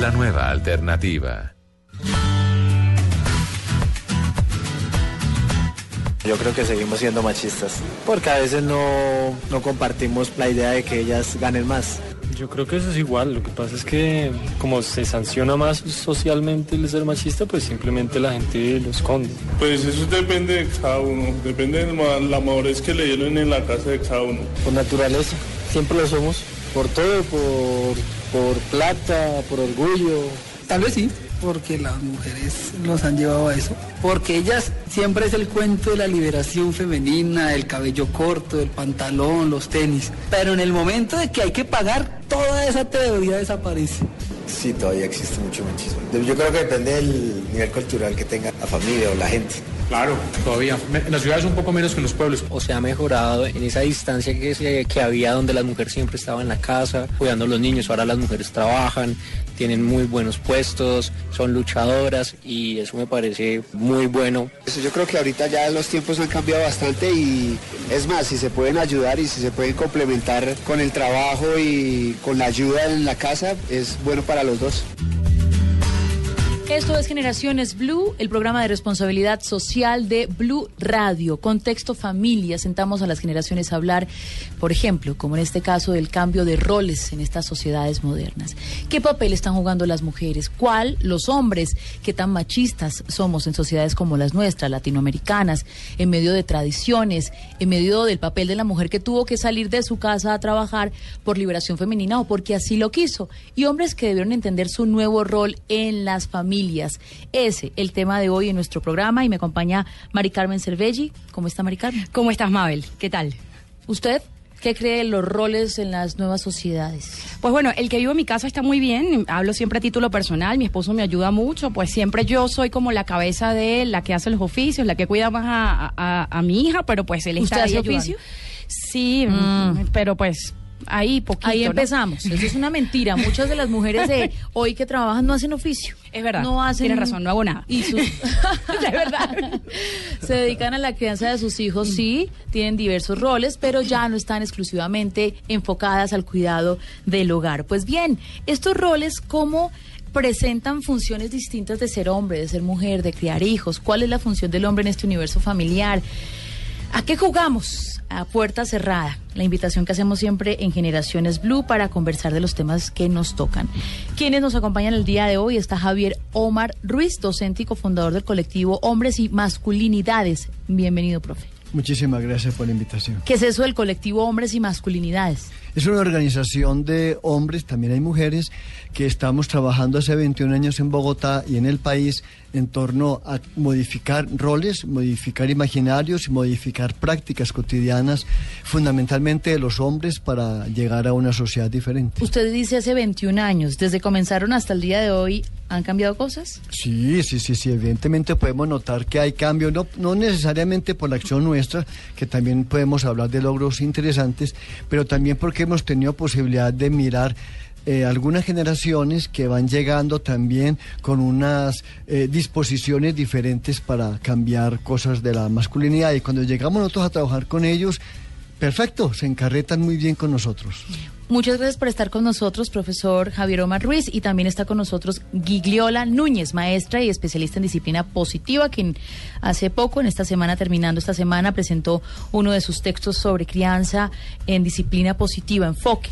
La nueva alternativa. Yo creo que seguimos siendo machistas, porque a veces no, no compartimos la idea de que ellas ganen más. Yo creo que eso es igual, lo que pasa es que como se sanciona más socialmente el ser machista, pues simplemente la gente lo esconde. Pues eso depende de cada uno, depende de la madurez que le dieron en la casa de cada uno. Por naturaleza, siempre lo somos, por todo, por, por plata, por orgullo. Tal vez sí, porque las mujeres los han llevado a eso. Porque ellas siempre es el cuento de la liberación femenina, el cabello corto, el pantalón, los tenis. Pero en el momento de que hay que pagar, toda esa teoría desaparece. Sí, todavía existe mucho machismo. Yo creo que depende del nivel cultural que tenga la familia o la gente. Claro, todavía. En las ciudades un poco menos que en los pueblos. O se ha mejorado en esa distancia que, se, que había donde las mujeres siempre estaban en la casa, cuidando a los niños. Ahora las mujeres trabajan, tienen muy buenos puestos, son luchadoras y eso me parece muy bueno. Yo creo que ahorita ya los tiempos han cambiado bastante y es más, si se pueden ayudar y si se pueden complementar con el trabajo y con la ayuda en la casa, es bueno para los dos. Esto es Generaciones Blue, el programa de responsabilidad social de Blue Radio. Contexto familia, sentamos a las generaciones a hablar, por ejemplo, como en este caso del cambio de roles en estas sociedades modernas. ¿Qué papel están jugando las mujeres? ¿Cuál los hombres? ¿Qué tan machistas somos en sociedades como las nuestras, latinoamericanas, en medio de tradiciones, en medio del papel de la mujer que tuvo que salir de su casa a trabajar por liberación femenina o porque así lo quiso? Y hombres que debieron entender su nuevo rol en las familias ese, el tema de hoy en nuestro programa y me acompaña Mari Carmen Cervelli. ¿Cómo está Mari Carmen? ¿Cómo estás, Mabel? ¿Qué tal? ¿Usted? ¿Qué cree de los roles en las nuevas sociedades? Pues bueno, el que vivo en mi casa está muy bien. Hablo siempre a título personal. Mi esposo me ayuda mucho. Pues siempre yo soy como la cabeza de él, la que hace los oficios, la que cuida más a, mi hija, pero pues él está ¿Usted hace oficio? Sí, mm. pero pues ahí poquito. Ahí empezamos. Eso es una mentira. Muchas de las mujeres de hoy que trabajan no hacen oficio. Es verdad. No hacen. Tienes razón, no hago nada. Y sus... de verdad. Se dedican a la crianza de sus hijos, sí, tienen diversos roles, pero ya no están exclusivamente enfocadas al cuidado del hogar. Pues bien, estos roles, ¿cómo presentan funciones distintas de ser hombre, de ser mujer, de criar hijos? ¿Cuál es la función del hombre en este universo familiar? ¿A qué jugamos? A puerta cerrada. La invitación que hacemos siempre en Generaciones Blue para conversar de los temas que nos tocan. Quienes nos acompañan el día de hoy está Javier Omar Ruiz, docente y cofundador del colectivo Hombres y Masculinidades. Bienvenido, profe. Muchísimas gracias por la invitación. ¿Qué es eso del colectivo Hombres y Masculinidades? Es una organización de hombres, también hay mujeres, que estamos trabajando hace 21 años en Bogotá y en el país en torno a modificar roles, modificar imaginarios y modificar prácticas cotidianas, fundamentalmente de los hombres, para llegar a una sociedad diferente. Usted dice hace 21 años, desde comenzaron hasta el día de hoy, ¿han cambiado cosas? Sí, sí, sí, sí, evidentemente podemos notar que hay cambios, no, no necesariamente por la acción nuestra, que también podemos hablar de logros interesantes, pero también porque hemos tenido posibilidad de mirar eh, algunas generaciones que van llegando también con unas eh, disposiciones diferentes para cambiar cosas de la masculinidad y cuando llegamos nosotros a trabajar con ellos, perfecto, se encarretan muy bien con nosotros. Muchas gracias por estar con nosotros, profesor Javier Omar Ruiz, y también está con nosotros Gigliola Núñez, maestra y especialista en disciplina positiva, quien hace poco, en esta semana, terminando esta semana, presentó uno de sus textos sobre crianza en disciplina positiva, enfoque.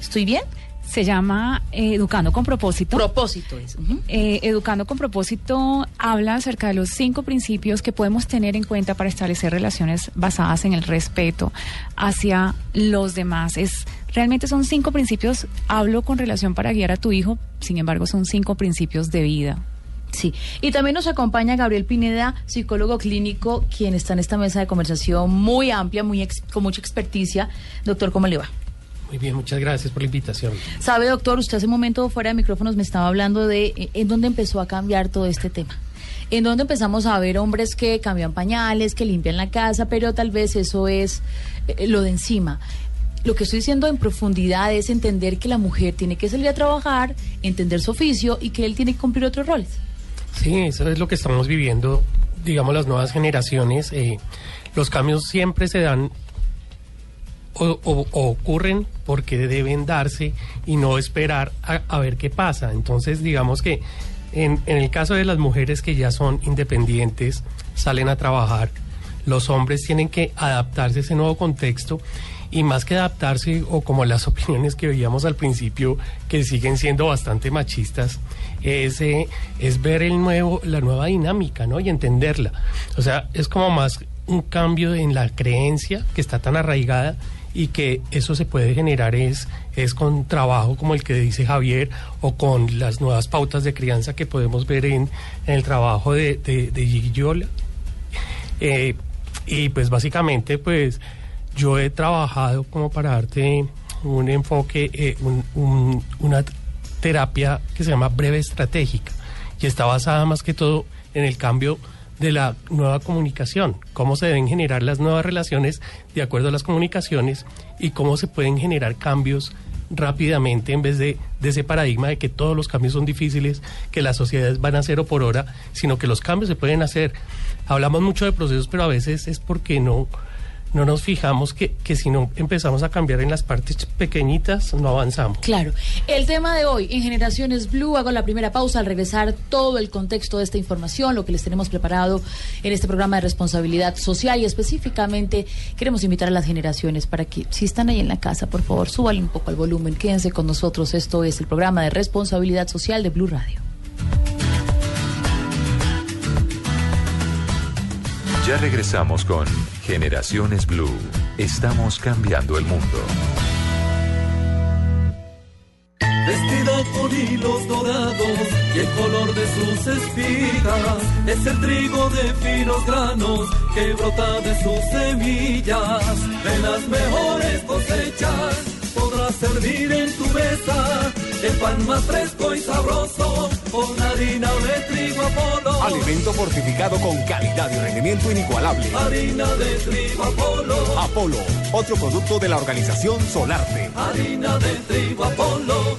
¿Estoy bien? Se llama eh, Educando con propósito. Propósito es. Eh, Educando con propósito habla acerca de los cinco principios que podemos tener en cuenta para establecer relaciones basadas en el respeto hacia los demás. Es realmente son cinco principios. Hablo con relación para guiar a tu hijo. Sin embargo, son cinco principios de vida. Sí, y también nos acompaña Gabriel Pineda, psicólogo clínico, quien está en esta mesa de conversación muy amplia, muy con mucha experticia. Doctor, ¿cómo le va? Muy bien, muchas gracias por la invitación. Sabe, doctor, usted hace un momento fuera de micrófonos me estaba hablando de eh, en dónde empezó a cambiar todo este tema. En dónde empezamos a ver hombres que cambian pañales, que limpian la casa, pero tal vez eso es eh, lo de encima. Lo que estoy diciendo en profundidad es entender que la mujer tiene que salir a trabajar, entender su oficio y que él tiene que cumplir otros roles. Sí, eso es lo que estamos viviendo, digamos, las nuevas generaciones. Eh, los cambios siempre se dan o, ocurren porque deben darse y no esperar a, ver qué pasa. Entonces, digamos que en, el caso de las mujeres que ya son independientes, salen a trabajar, los hombres tienen que adaptarse a ese nuevo contexto y más que adaptarse o como las opiniones que veíamos al principio que siguen siendo bastante machistas es, eh, es ver el nuevo la nueva dinámica no y entenderla o sea es como más un cambio en la creencia que está tan arraigada y que eso se puede generar es, es con trabajo como el que dice Javier o con las nuevas pautas de crianza que podemos ver en, el trabajo de, de, de eh, y pues básicamente pues yo he trabajado como para darte un enfoque, eh, una terapia que se llama breve estratégica y está basada más que todo en el cambio de la nueva comunicación, cómo se deben generar las nuevas relaciones de acuerdo a las comunicaciones y cómo se pueden generar cambios rápidamente en vez de, de, ese paradigma de que todos los cambios son difíciles, que las sociedades van a cero por hora, sino que los cambios se pueden hacer. Hablamos mucho de procesos, pero a veces es porque no, no nos fijamos que, que si no empezamos a cambiar en las partes pequeñitas, no avanzamos. Claro. El tema de hoy en Generaciones Blue, hago la primera pausa al regresar todo el contexto de esta información, lo que les tenemos preparado en este programa de responsabilidad social y específicamente queremos invitar a las generaciones para que si están ahí en la casa, por favor, súbale un poco al volumen, quédense con nosotros. Esto es el programa de responsabilidad social de Blue Radio. Ya regresamos con Generaciones Blue. Estamos cambiando el mundo. Vestido con hilos dorados y el color de sus espigas es el trigo de finos granos que brota de sus semillas. De las mejores cosechas podrás servir en tu mesa el pan más fresco y sabroso con harina de trigo Apolo. Alimento fortificado con calidad y rendimiento inigualable. Harina de trigo Apolo. Apolo, otro producto de la organización Solarte. Harina de trigo Apolo.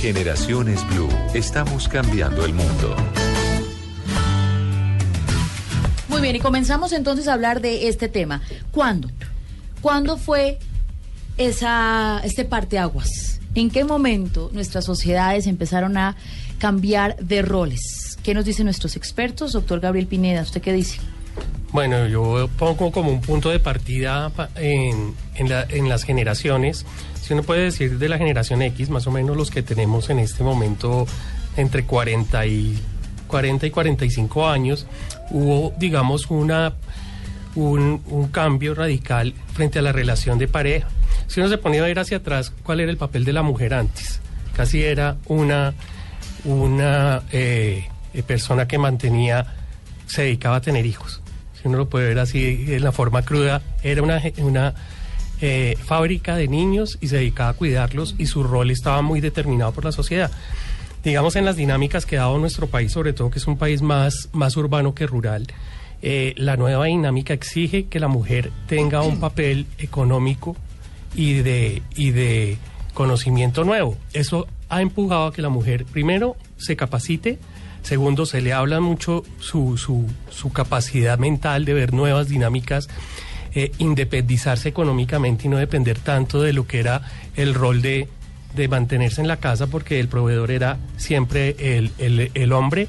Generaciones Blue, estamos cambiando el mundo. Muy bien, y comenzamos entonces a hablar de este tema. ¿Cuándo? ¿Cuándo fue esa, este parteaguas? ¿En qué momento nuestras sociedades empezaron a cambiar de roles? ¿Qué nos dicen nuestros expertos? Doctor Gabriel Pineda, ¿usted qué dice? Bueno, yo pongo como un punto de partida en, las generaciones. Si uno puede decir de la generación X, más o menos los que tenemos en este momento entre 40 y 40 y 45 años, hubo, digamos, una, un, un cambio radical frente a la relación de pareja si uno se ponía a ir hacia atrás, ¿cuál era el papel de la mujer antes? Casi era una, una eh, eh, persona que mantenía, se dedicaba a tener hijos. Si uno lo puede ver así en la forma cruda, era una, una eh, fábrica de niños y se dedicaba a cuidarlos y su rol estaba muy determinado por la sociedad. Digamos en las dinámicas que ha dado nuestro país, sobre todo que es un país más, más urbano que rural, la nueva dinámica exige que la mujer tenga un papel económico y de, y de conocimiento nuevo. Eso ha empujado a que la mujer, primero, se capacite, segundo, se le habla mucho su, su, su capacidad mental de ver nuevas dinámicas, eh, independizarse económicamente y no depender tanto de lo que era el rol de, de mantenerse en la casa, porque el proveedor era siempre el, el, el hombre.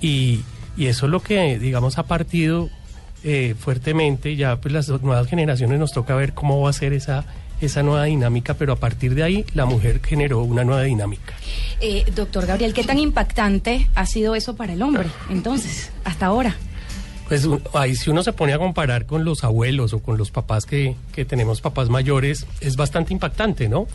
Y, y eso es lo que, digamos, ha partido eh, fuertemente. Ya pues las nuevas generaciones nos toca ver cómo va a ser esa esa nueva dinámica, pero a partir de ahí la mujer generó una nueva dinámica. Eh, doctor Gabriel, ¿qué tan impactante ha sido eso para el hombre entonces, hasta ahora? Pues ahí si uno se pone a comparar con los abuelos o con los papás que, que tenemos papás mayores, es bastante impactante, ¿no?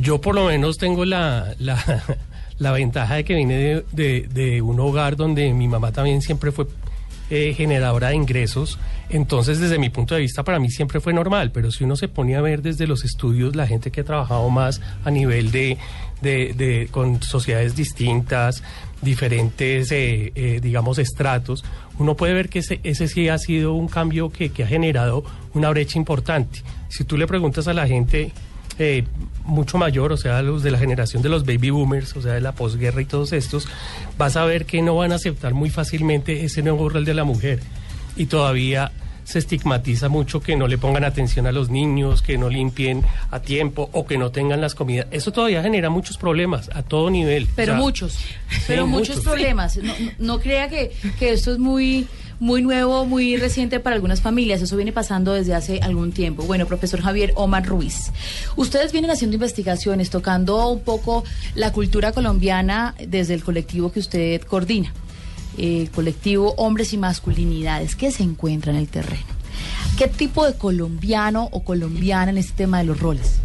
Yo por lo menos tengo la, la, la ventaja de que vine de, de, de, un hogar donde mi mamá también siempre fue eh, generadora de ingresos. Entonces, desde mi punto de vista, para mí siempre fue normal, pero si uno se pone a ver desde los estudios, la gente que ha trabajado más a nivel de, de, con sociedades distintas, diferentes, eh, eh, digamos, estratos, uno puede ver que ese, ese sí ha sido un cambio que, que ha generado una brecha importante. Si tú le preguntas a la gente eh, mucho mayor, o sea, los de la generación de los baby boomers, o sea, de la posguerra y todos estos, vas a ver que no van a aceptar muy fácilmente ese nuevo rol de la mujer. Y todavía se estigmatiza mucho que no le pongan atención a los niños, que no limpien a tiempo o que no tengan las comidas. Eso todavía genera muchos problemas a todo nivel. Pero O sea, muchos, pero sí, muchos, problemas. No, no- no crea que, que esto es muy muy nuevo, muy reciente para algunas familias. Eso viene pasando desde hace algún tiempo. Bueno, profesor Javier Omar Ruiz, ustedes vienen haciendo investigaciones, tocando un poco la cultura colombiana desde el colectivo que usted coordina, eh, el colectivo Hombres y Masculinidades. ¿Qué se encuentra en el terreno? ¿Qué tipo de colombiano o colombiana en este tema de los roles?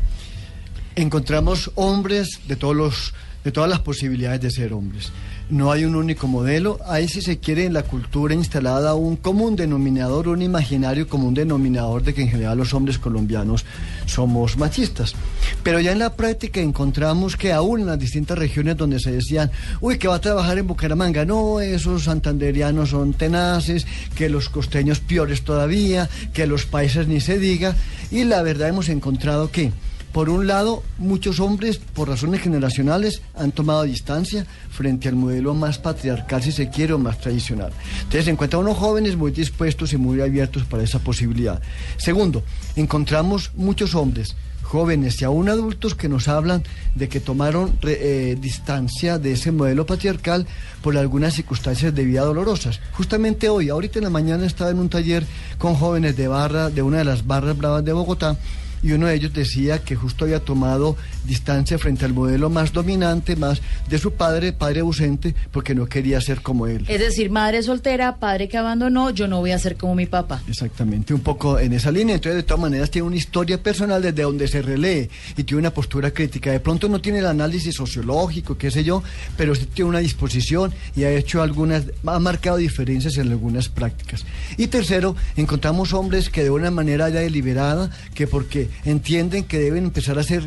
encontramos hombres de todos los de todas las posibilidades de ser hombres. No hay un único modelo, hay si se quiere en la cultura instalada un común denominador, un imaginario común denominador de que en general los hombres colombianos somos machistas. Pero ya en la práctica encontramos que aún en las distintas regiones donde se decían, uy, que va a trabajar en Bucaramanga, no, esos santanderianos son tenaces, que los costeños peores todavía, que los países ni se diga, y la verdad hemos encontrado que por un lado, muchos hombres, por razones generacionales, han tomado distancia frente al modelo más patriarcal, si se quiere, o más tradicional. Entonces, se encuentran unos jóvenes muy dispuestos y muy abiertos para esa posibilidad. Segundo, encontramos muchos hombres jóvenes y aún adultos que nos hablan de que tomaron eh, distancia de ese modelo patriarcal por algunas circunstancias de vida dolorosas. Justamente hoy, ahorita en la mañana estaba en un taller con jóvenes de barra, de una de las barras bravas de Bogotá, y uno de ellos decía que justo había tomado distancia frente al modelo más dominante, más de su padre, padre ausente, porque no quería ser como él. Es decir, madre soltera, padre que abandonó, yo no voy a ser como mi papá. Exactamente, un poco en esa línea. Entonces, de todas maneras, tiene una historia personal desde donde se relee y tiene una postura crítica. De pronto no tiene el análisis sociológico, qué sé yo, pero sí tiene una disposición y ha hecho algunas, ha marcado diferencias en algunas prácticas. Y tercero, encontramos hombres que de una manera ya deliberada, que porque entienden que deben empezar a hacer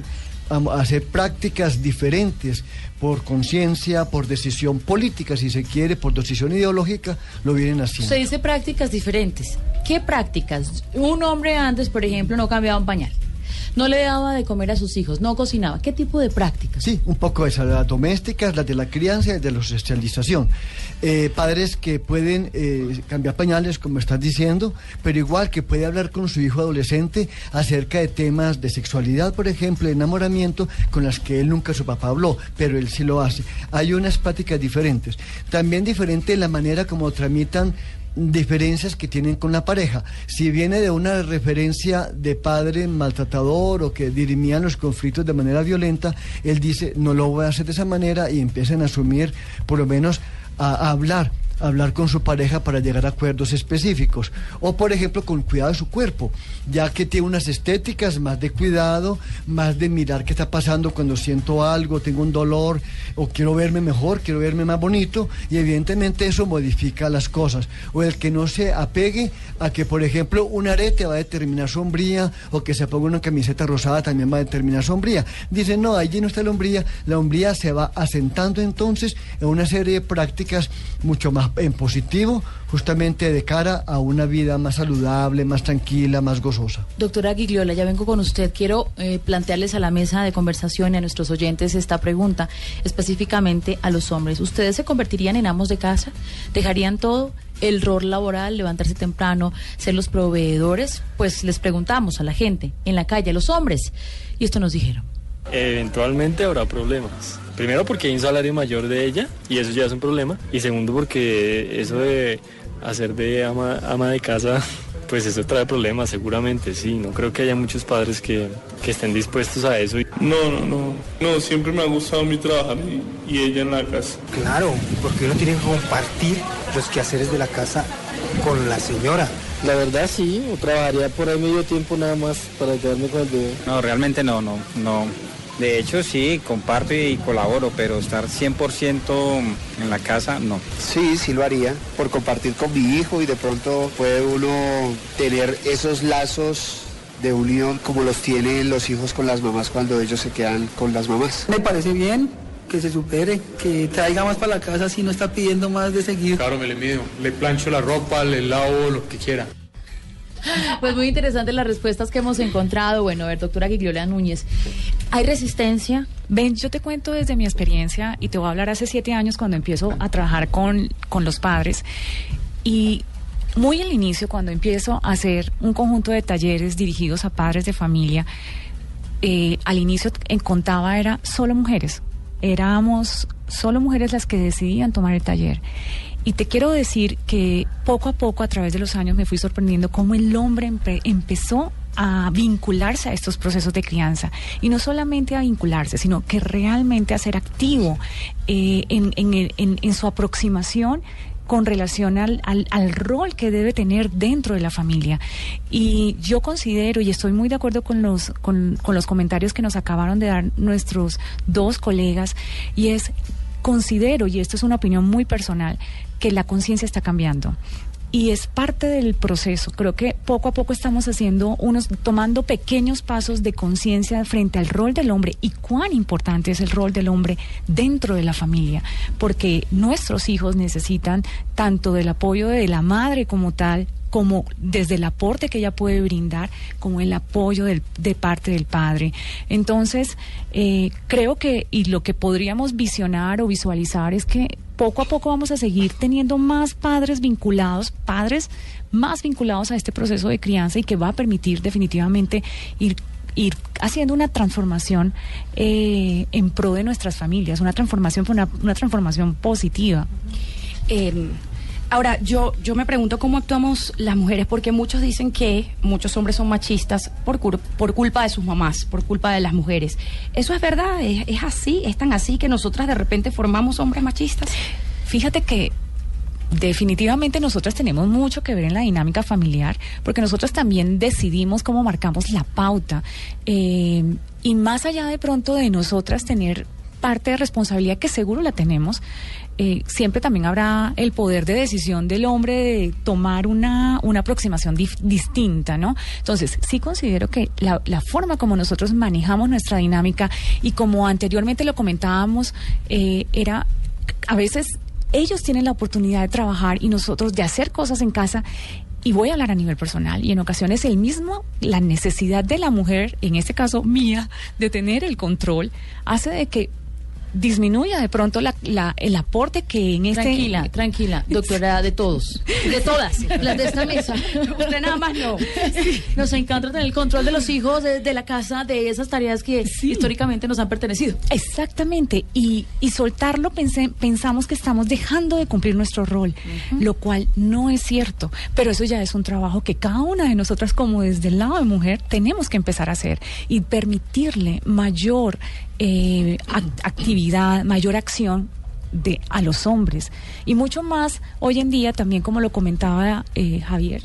a hacer prácticas diferentes por conciencia, por decisión política, si se quiere, por decisión ideológica, lo vienen haciendo. Usted dice prácticas diferentes. ¿Qué prácticas? Un hombre antes, por ejemplo, no cambiaba un pañal. No le daba de comer a sus hijos, no cocinaba. ¿Qué tipo de prácticas? Sí, un poco esas, las domésticas, las de la crianza y de la socialización. Eh, padres que pueden eh, cambiar pañales, como estás diciendo, pero igual que puede hablar con su hijo adolescente acerca de temas de sexualidad, por ejemplo, de enamoramiento, con las que él nunca su papá habló, pero él sí lo hace. Hay unas prácticas diferentes. También diferente la manera como tramitan diferencias que tienen con la pareja. Si viene de una referencia de padre maltratador o que dirimían los conflictos de manera violenta, él dice, no lo voy a hacer de esa manera y empiezan a asumir, por lo menos, a, a hablar hablar con su pareja para llegar a acuerdos específicos. O, por ejemplo, con cuidado de su cuerpo, ya que tiene unas estéticas más de cuidado, más de mirar qué está pasando cuando siento algo, tengo un dolor, o quiero verme mejor, quiero verme más bonito, y evidentemente eso modifica las cosas. O el que no se apegue a que, por ejemplo, un arete va a determinar sombría, o que se ponga una camiseta rosada también va a determinar sombría. Dicen, no, allí no está la hombría, la hombría se va asentando entonces en una serie de prácticas mucho más en positivo, justamente de cara a una vida más saludable, más tranquila, más gozosa. Doctora Gigliola, ya vengo con usted. Quiero eh, plantearles a la mesa de conversación y a nuestros oyentes esta pregunta, específicamente a los hombres. ¿Ustedes se convertirían en amos de casa? ¿Dejarían todo? El rol laboral, levantarse temprano, ser los proveedores, pues les preguntamos a la gente en la calle, a los hombres, y esto nos dijeron. Eventualmente habrá problemas. Primero porque hay un salario mayor de ella y eso ya es un problema. Y segundo porque eso de hacer de ama, ama de casa pues eso trae problemas seguramente, sí. No creo que haya muchos padres que, que estén dispuestos a eso. No, no, no. No, siempre me ha gustado mi trabajar y, y ella en la casa. Claro, porque uno tiene que compartir los quehaceres de la casa con la señora. La verdad sí, o trabajaría por ahí medio tiempo nada más para quedarme con el bebé. No, realmente no, no, no. De hecho sí, comparto y colaboro, pero estar 100% en la casa, no. Sí, sí lo haría, por compartir con mi hijo y de pronto puede uno tener esos lazos de unión como los tienen los hijos con las mamás cuando ellos se quedan con las mamás. Me parece bien que se supere, que traiga más para la casa si no está pidiendo más de seguir. Claro, me le mido. Le plancho la ropa, le lavo lo que quiera. Pues muy interesantes las respuestas que hemos encontrado. Bueno, a ver, doctora Gigliola Núñez, ¿hay resistencia? Ven, yo te cuento desde mi experiencia y te voy a hablar hace siete años cuando empiezo a trabajar con, con los padres. Y muy al inicio, cuando empiezo a hacer un conjunto de talleres dirigidos a padres de familia, eh, al inicio en contaba era solo mujeres. Éramos solo mujeres las que decidían tomar el taller. Y te quiero decir que poco a poco, a través de los años, me fui sorprendiendo cómo el hombre empe- empezó a vincularse a estos procesos de crianza. Y no solamente a vincularse, sino que realmente a ser activo eh, en, en en su aproximación con relación al, al, al rol que debe tener dentro de la familia. Y yo considero, y estoy muy de acuerdo con los, con, con los comentarios que nos acabaron de dar nuestros dos colegas, y es, considero, y esto es una opinión muy personal, que la conciencia está cambiando. Y es parte del proceso. Creo que poco a poco estamos haciendo unos, tomando pequeños pasos de conciencia frente al rol del hombre y cuán importante es el rol del hombre dentro de la familia, porque nuestros hijos necesitan tanto del apoyo de la madre como tal, como desde el aporte que ella puede brindar, como el apoyo de parte del padre. Entonces, eh, creo que, y lo que podríamos visionar o visualizar es que poco a poco vamos a seguir teniendo más padres vinculados, padres más vinculados a este proceso de crianza y que va a permitir definitivamente ir ir haciendo una transformación eh, en pro de nuestras familias, una transformación, una, una transformación positiva. Eh, ahora, yo, yo me pregunto cómo actuamos las mujeres, porque muchos dicen que muchos hombres son machistas por, por culpa de sus mamás, por culpa de las mujeres. ¿Eso es verdad? ¿Es, así? ¿Es tan así que nosotras de repente formamos hombres machistas? Fíjate que definitivamente nosotras tenemos mucho que ver en la dinámica familiar, porque nosotros también decidimos cómo marcamos la pauta. Eh, y más allá de pronto de nosotras tener parte de responsabilidad, que seguro la tenemos, eh, siempre también habrá el poder de decisión del hombre de tomar una, una aproximación distinta, ¿no? Entonces, sí considero que la, la forma como nosotros manejamos nuestra dinámica y como anteriormente lo comentábamos, eh, era a veces ellos tienen la oportunidad de trabajar y nosotros de hacer cosas en casa. Y voy a hablar a nivel personal. Y en ocasiones el mismo, la necesidad de la mujer, en este caso mía, de tener el control, hace de que disminuya de pronto la, la- el aporte que en este... Tranquila, tranquila, doctora de todos, de todas, las de esta mesa. Usted nada más no. Nos encanta tener el control de los hijos, de, de la casa, de esas tareas que históricamente nos han pertenecido. Exactamente, y, y soltarlo pensé- pensamos que estamos dejando de cumplir nuestro rol, lo cual no es cierto, pero eso ya es un trabajo que cada una de nosotras como desde el lado de mujer tenemos que empezar a hacer y permitirle mayor eh, ac- actividad, mayor acción de a los hombres. Y mucho más hoy en día también como lo comentaba eh, Javier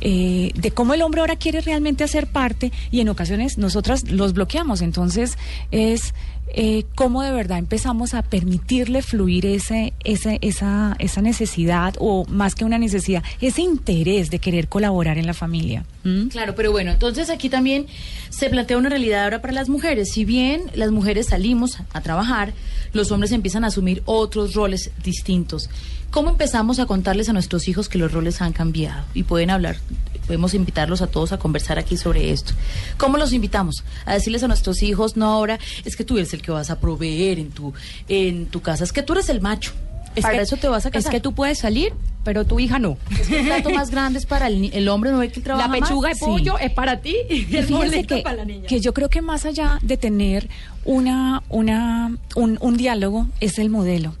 eh, de cómo el hombre ahora quiere realmente hacer parte y en ocasiones nosotras los bloqueamos. Entonces es eh, cómo de verdad empezamos a permitirle fluir ese, ese, esa, esa necesidad o más que una necesidad, ese interés de querer colaborar en la familia. ¿Mm? Claro, pero bueno, entonces aquí también se plantea una realidad ahora para las mujeres. Si bien las mujeres salimos a trabajar, los hombres empiezan a asumir otros roles distintos. ¿Cómo empezamos a contarles a nuestros hijos que los roles han cambiado? Y pueden hablar, podemos invitarlos a todos a conversar aquí sobre esto. ¿Cómo los invitamos? A decirles a nuestros hijos, no ahora, es que tú eres el que vas a proveer en tu, en tu casa, es que tú eres el macho. Es para que- eso te vas a casar. Es que tú puedes salir, pero tu hija no. Es que el plato más grande es para el, el hombre, no ve que él trabaja La pechuga más? de pollo es para ti y Y el boleto que, para la niña. que yo creo que más allá de tener una, una, un, un diálogo es el modelo.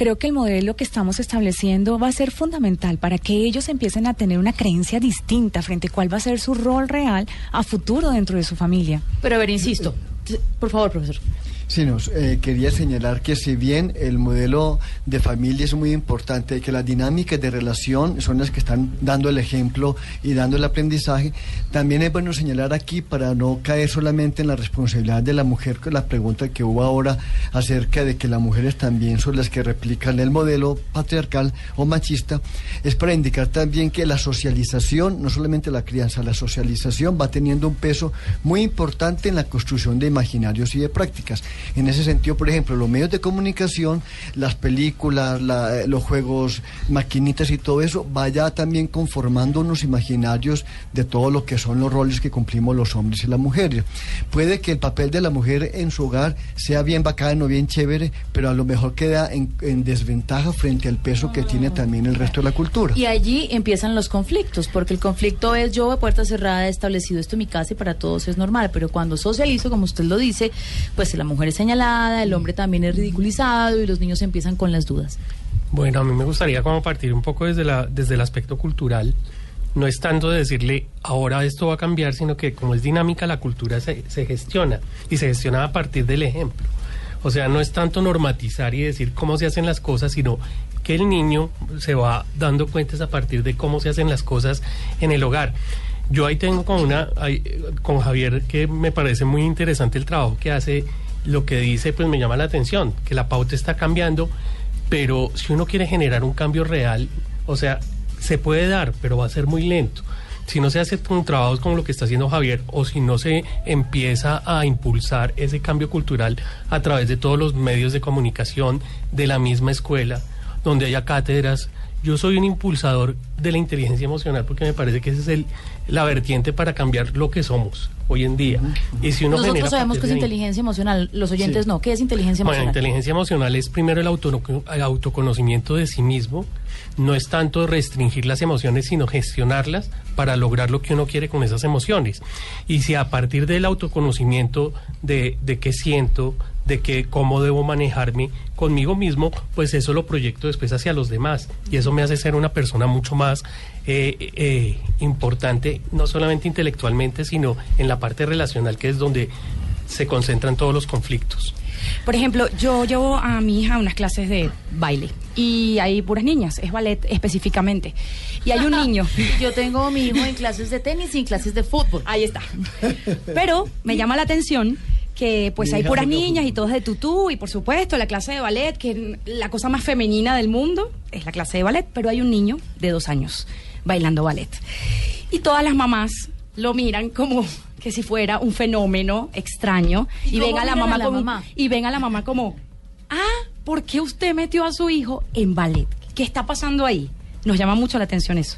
Creo que el modelo que estamos estableciendo va a ser fundamental para que ellos empiecen a tener una creencia distinta frente a cuál va a ser su rol real a futuro dentro de su familia. Pero a ver, insisto, por favor, profesor. Sí, nos eh, quería señalar que si bien el modelo de familia es muy importante, que las dinámicas de relación son las que están dando el ejemplo y dando el aprendizaje, también es bueno señalar aquí para no caer solamente en la responsabilidad de la mujer, con la pregunta que hubo ahora acerca de que las mujeres también son las que replican el modelo patriarcal o machista, es para indicar también que la socialización, no solamente la crianza, la socialización va teniendo un peso muy importante en la construcción de imaginarios y de prácticas. En ese sentido, por ejemplo, los medios de comunicación, las películas, la- los juegos, maquinitas y todo eso, vaya también conformando unos imaginarios de todo lo que son los roles que cumplimos los hombres y las mujeres. Puede que el papel de la mujer en su hogar sea bien bacano, bien chévere, pero a lo mejor queda en, en desventaja frente al peso que tiene también el resto de la cultura. Y allí empiezan los conflictos, porque el conflicto es yo a puerta cerrada he establecido esto en mi casa y para todos es normal, pero cuando socializo, como usted lo dice, pues la mujer es señalada, el hombre también es ridiculizado y los niños empiezan con las dudas. Bueno, a mí me gustaría como partir un poco desde, la, desde el aspecto cultural. No es tanto de decirle ahora esto va a cambiar, sino que como es dinámica la cultura se, se gestiona y se gestiona a partir del ejemplo. O sea, no es tanto normatizar y decir cómo se hacen las cosas, sino que el niño se va dando cuentas a partir de cómo se hacen las cosas en el hogar. Yo ahí tengo con una, con Javier, que me parece muy interesante el trabajo que hace, lo que dice, pues me llama la atención, que la pauta está cambiando, pero si uno quiere generar un cambio real, o sea, se puede dar, pero va a ser muy lento. Si no se hace con trabajos como lo que está haciendo Javier, o si no se empieza a impulsar ese cambio cultural a través de todos los medios de comunicación, de la misma escuela, donde haya cátedras. Yo soy un impulsador de la inteligencia emocional porque me parece que esa es el, la vertiente para cambiar lo que somos hoy en día. Y si uno Nosotros sabemos que es inteligencia emocional, los oyentes Sí. no. ¿Qué es inteligencia bueno, emocional? inteligencia emocional es primero el, autono- el autoconocimiento de sí mismo. No es tanto restringir las emociones, sino gestionarlas para lograr lo que uno quiere con esas emociones. Y si a partir del autoconocimiento de, de qué siento, de que cómo debo manejarme conmigo mismo, pues eso lo proyecto después hacia los demás. Y eso me hace ser una persona mucho más eh, eh, importante, no solamente intelectualmente, sino en la parte relacional, que es donde se concentran todos los conflictos. Por ejemplo, yo llevo a mi hija a unas clases de baile y hay puras niñas, es ballet específicamente. Y hay un niño. Yo tengo a mi hijo en clases de tenis y en clases de fútbol. Ahí está. Pero me llama la atención que pues Mi hay puras niñas y todas de tutú y por supuesto la clase de ballet, que es la cosa más femenina del mundo es la clase de ballet, pero hay un niño de dos años bailando ballet. Y todas las mamás lo miran como que si fuera un fenómeno extraño ¿Y y, ven a la a mamá la como mamá? y ven a la mamá como ah ¿por qué usted metió a su hijo en ballet? ¿qué está pasando ahí? nos llama mucho la atención eso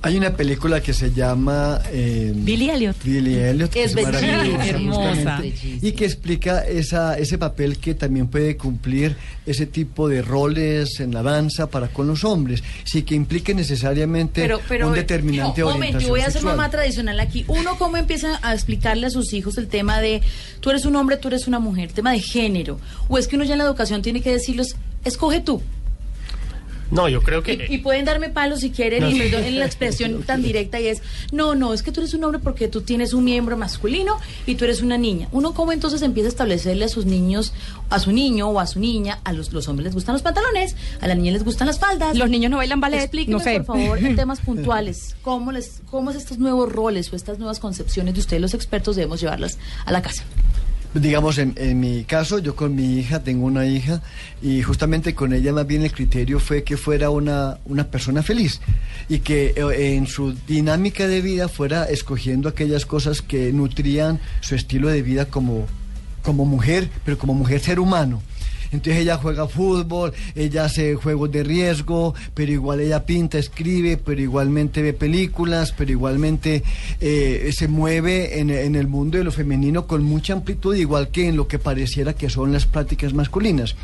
Hay una película que se llama eh, Billy Elliot. Billy Elliot, que Es bellísima, hermosa. Y que explica esa, ese papel que también puede cumplir ese tipo de roles en la danza para con los hombres, sí que implique necesariamente Pero, pero, un determinante no, momento, orientación yo voy a ser sexual. mamá tradicional aquí. Uno, ¿cómo empieza a explicarle a sus hijos el tema de tú eres un hombre, tú eres una mujer, tema de género? O es que uno ya en la educación tiene que decirles, escoge tú. No, yo creo que... Y, y pueden darme palos si quieren, No. y la expresión tan directa y es, no, no, es que tú eres un hombre porque tú tienes un miembro masculino y tú eres una niña. Uno cómo entonces empieza a establecerle a sus niños, a su niño o a su niña, a los, los hombres les gustan los pantalones, a las niñas les gustan las faldas. Los niños no bailan ballet, Explíqueme, no sé. por favor, en temas puntuales, cómo les, cómo es estos nuevos roles o estas nuevas concepciones de ustedes los expertos debemos llevarlas a la casa. Digamos, en, en mi caso, yo con mi hija, tengo una hija, y justamente con ella más bien el criterio fue que fuera una, una persona feliz y que eh, en su dinámica de vida fuera escogiendo aquellas cosas que nutrían su estilo de vida como, como mujer, pero como mujer ser humano. Entonces ella juega fútbol, ella hace juegos de riesgo, pero igual ella pinta, escribe, pero igualmente ve películas, pero igualmente eh, se mueve en, en el mundo de lo femenino con mucha amplitud, igual que en lo que pareciera que son las prácticas masculinas.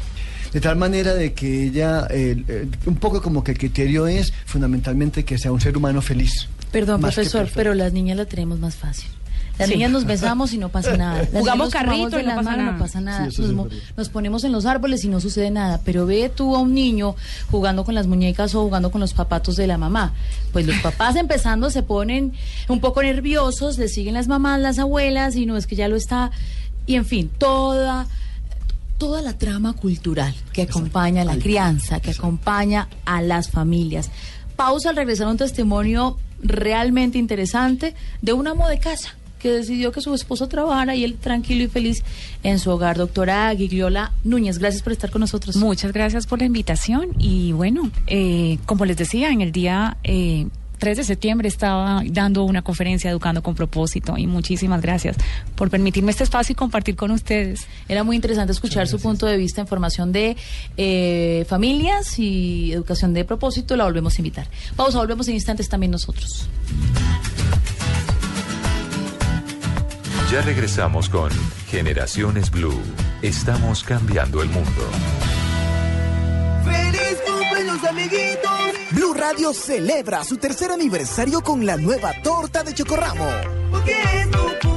De tal manera de que ella, eh, un poco como que el criterio es fundamentalmente que sea un ser humano feliz. Perdón, profesor, pero las niñas la tenemos más fácil. Las Sí. niñas nos besamos y no pasa nada. Las Jugamos carrito y no pasa nada. no pasa nada. Sí, nos, ponemos en los árboles y no sucede nada. Pero ve tú a un niño jugando con las muñecas o jugando con los papatos de la mamá. Pues los papás empezando se ponen un poco nerviosos, le siguen las mamás, las abuelas y no es que ya lo está. Y en fin, toda toda la trama cultural que acompaña a la crianza, que acompaña a las familias. Pausa al regresar a un testimonio realmente interesante de un amo de casa que decidió que su esposo trabajara y él tranquilo y feliz en su hogar. Doctora Gigliola Núñez, gracias por estar con nosotros. Muchas gracias por la invitación y bueno, eh, como les decía, en el día eh, 3 de septiembre estaba dando una conferencia Educando con propósito y muchísimas gracias por permitirme este espacio y compartir con ustedes. Era muy interesante escuchar su punto de vista en formación de eh, familias y educación de propósito. La volvemos a invitar. Pausa, volvemos en instantes también nosotros. Ya regresamos con Generaciones Blue. Estamos cambiando el mundo. ¡Feliz cumpleaños, amiguitos! Blue Radio celebra su tercer aniversario con la nueva torta de Chocorramo. Porque es tu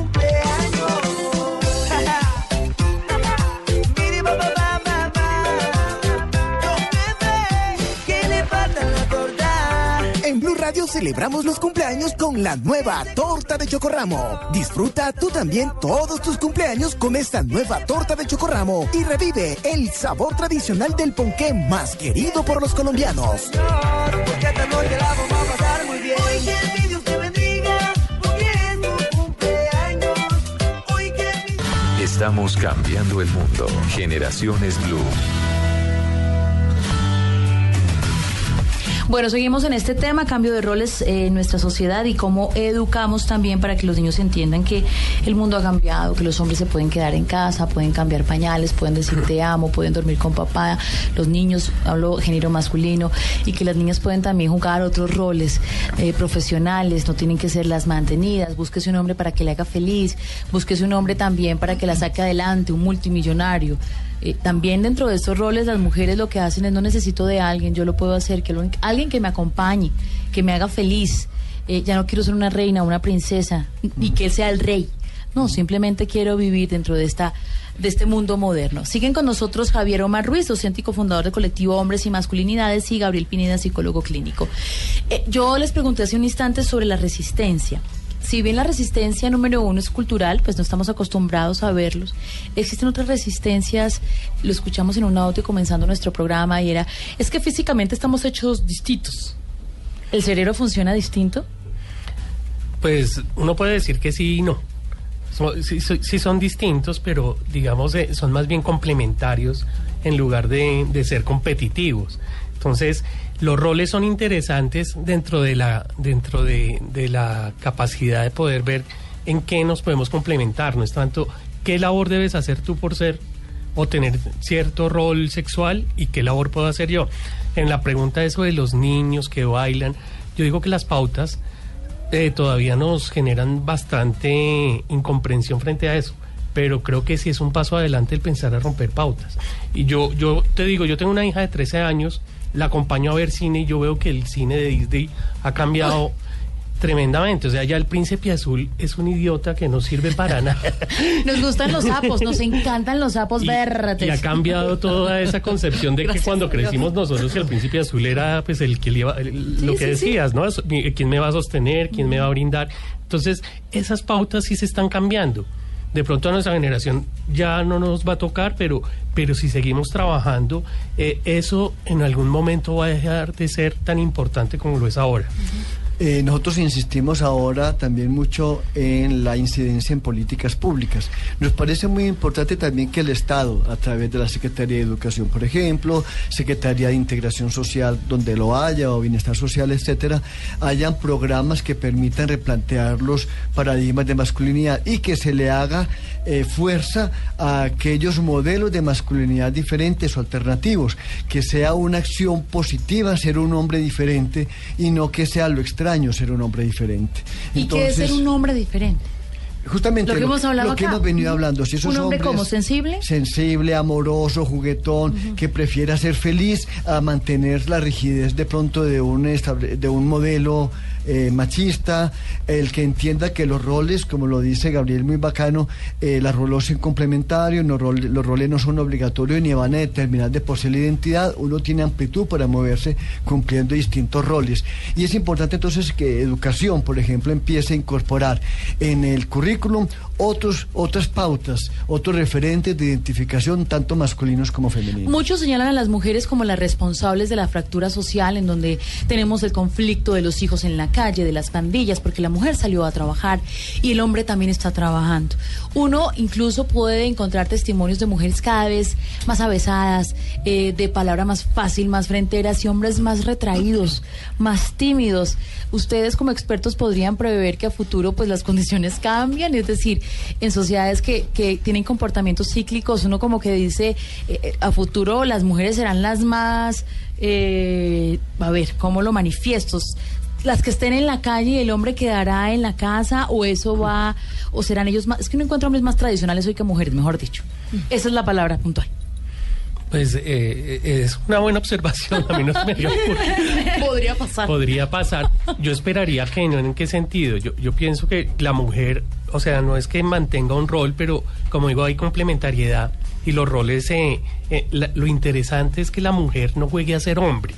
Radio celebramos los cumpleaños con la nueva torta de Chocorramo. Disfruta tú también todos tus cumpleaños con esta nueva torta de Chocorramo y revive el sabor tradicional del ponqué más querido por los colombianos. Estamos cambiando el mundo. Generaciones Blue. Bueno, seguimos en este tema, cambio de roles eh, en nuestra sociedad y cómo educamos también para que los niños entiendan que el mundo ha cambiado, que los hombres se pueden quedar en casa, pueden cambiar pañales, pueden decir te amo, pueden dormir con papá, los niños, hablo género masculino, y que las niñas pueden también jugar otros roles eh, profesionales, no tienen que ser las mantenidas, búsquese un hombre para que le haga feliz, búsquese un hombre también para que la saque adelante, un multimillonario. Eh, también dentro de estos roles las mujeres lo que hacen es no necesito de alguien, yo lo puedo hacer, que lo- alguien que me acompañe, que me haga feliz. Eh, ya no quiero ser una reina, una princesa, y que él sea el rey. No, simplemente quiero vivir dentro de esta de este mundo moderno. Siguen con nosotros Javier Omar Ruiz, docente y cofundador del colectivo Hombres y Masculinidades, y Gabriel Pineda, psicólogo clínico. Eh, yo les pregunté hace un instante sobre la resistencia. Si bien la resistencia número uno es cultural, pues no estamos acostumbrados a verlos. Existen otras resistencias, lo escuchamos en un audio comenzando nuestro programa y era, es que físicamente estamos hechos distintos. ¿El cerebro funciona distinto? Pues uno puede decir que sí y no. Sí son distintos, pero digamos eh, son más bien complementarios en lugar de, de ser competitivos. Entonces, los roles son interesantes dentro de la dentro de, de la capacidad de poder ver en qué nos podemos complementar. No es tanto qué labor debes hacer tú por ser o tener cierto rol sexual y qué labor puedo hacer yo. En la pregunta eso de los niños que bailan, yo digo que las pautas eh, todavía nos generan bastante incomprensión frente a eso. Pero creo que sí es un paso adelante el pensar a romper pautas. Y yo, yo te digo, yo tengo una hija de 13 años, la acompaño a ver cine y yo veo que el cine de Disney ha cambiado tremendamente. O sea, ya el príncipe azul es un idiota que no sirve para nada. Nos gustan los sapos, nos encantan los sapos verdes. Y ha cambiado toda esa concepción de que cuando crecimos nosotros el príncipe azul era pues el que le iba- el- Sí, lo que sí, sí. decías, ¿no? ¿Quién me va a sostener? ¿Quién me va a brindar? Entonces, esas pautas sí se están cambiando. De pronto a nuestra generación ya no nos va a tocar, pero, pero si seguimos trabajando, eh, eso en algún momento va a dejar de ser tan importante como lo es ahora. Eh, nosotros insistimos ahora también mucho en la incidencia en políticas públicas. Nos parece muy importante también que el Estado, a través de la Secretaría de Educación, por ejemplo, Secretaría de Integración Social, donde lo haya, o Bienestar Social, etcétera, hayan programas que permitan replantear los paradigmas de masculinidad y que se le haga eh, fuerza a aquellos modelos de masculinidad diferentes o alternativos, que sea una acción positiva ser un hombre diferente y no que sea lo extraño ser un hombre diferente. ¿Y qué es ser un hombre diferente? Justamente Lo que hemos hablado lo que acá. hemos venido hablando. Si esos ¿Un hombre hombres como sensible? Sensible, amoroso, juguetón, que prefiera ser feliz a mantener la rigidez de pronto de un, estable- de un modelo eh, machista, el que entienda que los roles, como lo dice Gabriel muy bacano, eh, los roles son complementarios, los roles, no son obligatorios ni van a determinar de por sí la identidad, uno tiene amplitud para moverse cumpliendo distintos roles. Y es importante entonces que educación, por ejemplo, empiece a incorporar en el currículum otros, otras pautas, otros referentes de identificación, tanto masculinos como femeninos. Muchos señalan a las mujeres como las responsables de la fractura social, en donde tenemos el conflicto de los hijos en la calle, de las pandillas, porque la mujer salió a trabajar y el hombre también está trabajando. Uno incluso puede encontrar testimonios de mujeres cada vez más avesadas, eh, de palabra más fácil, más fronteras y hombres más retraídos, más tímidos. Ustedes como expertos podrían prever que a futuro pues las condiciones cambian, es decir, en sociedades que, que tienen comportamientos cíclicos, uno como que dice, eh, eh, a futuro las mujeres serán las más, a ver, ¿cómo lo manifiesto? Las que estén en la calle y el hombre quedará en la casa o eso va, o serán ellos más, es que no encuentro hombres más tradicionales hoy que mujeres, mejor dicho. Esa es la palabra puntual. Pues eh, es una buena observación, a mí no me ocurrido. Podría pasar. Podría pasar. Yo esperaría que no, ¿en qué sentido? Yo, yo pienso que la mujer, o sea, no es que mantenga un rol, pero como digo, hay complementariedad y los roles, eh, eh, la- lo interesante es que la mujer no juegue a ser hombre.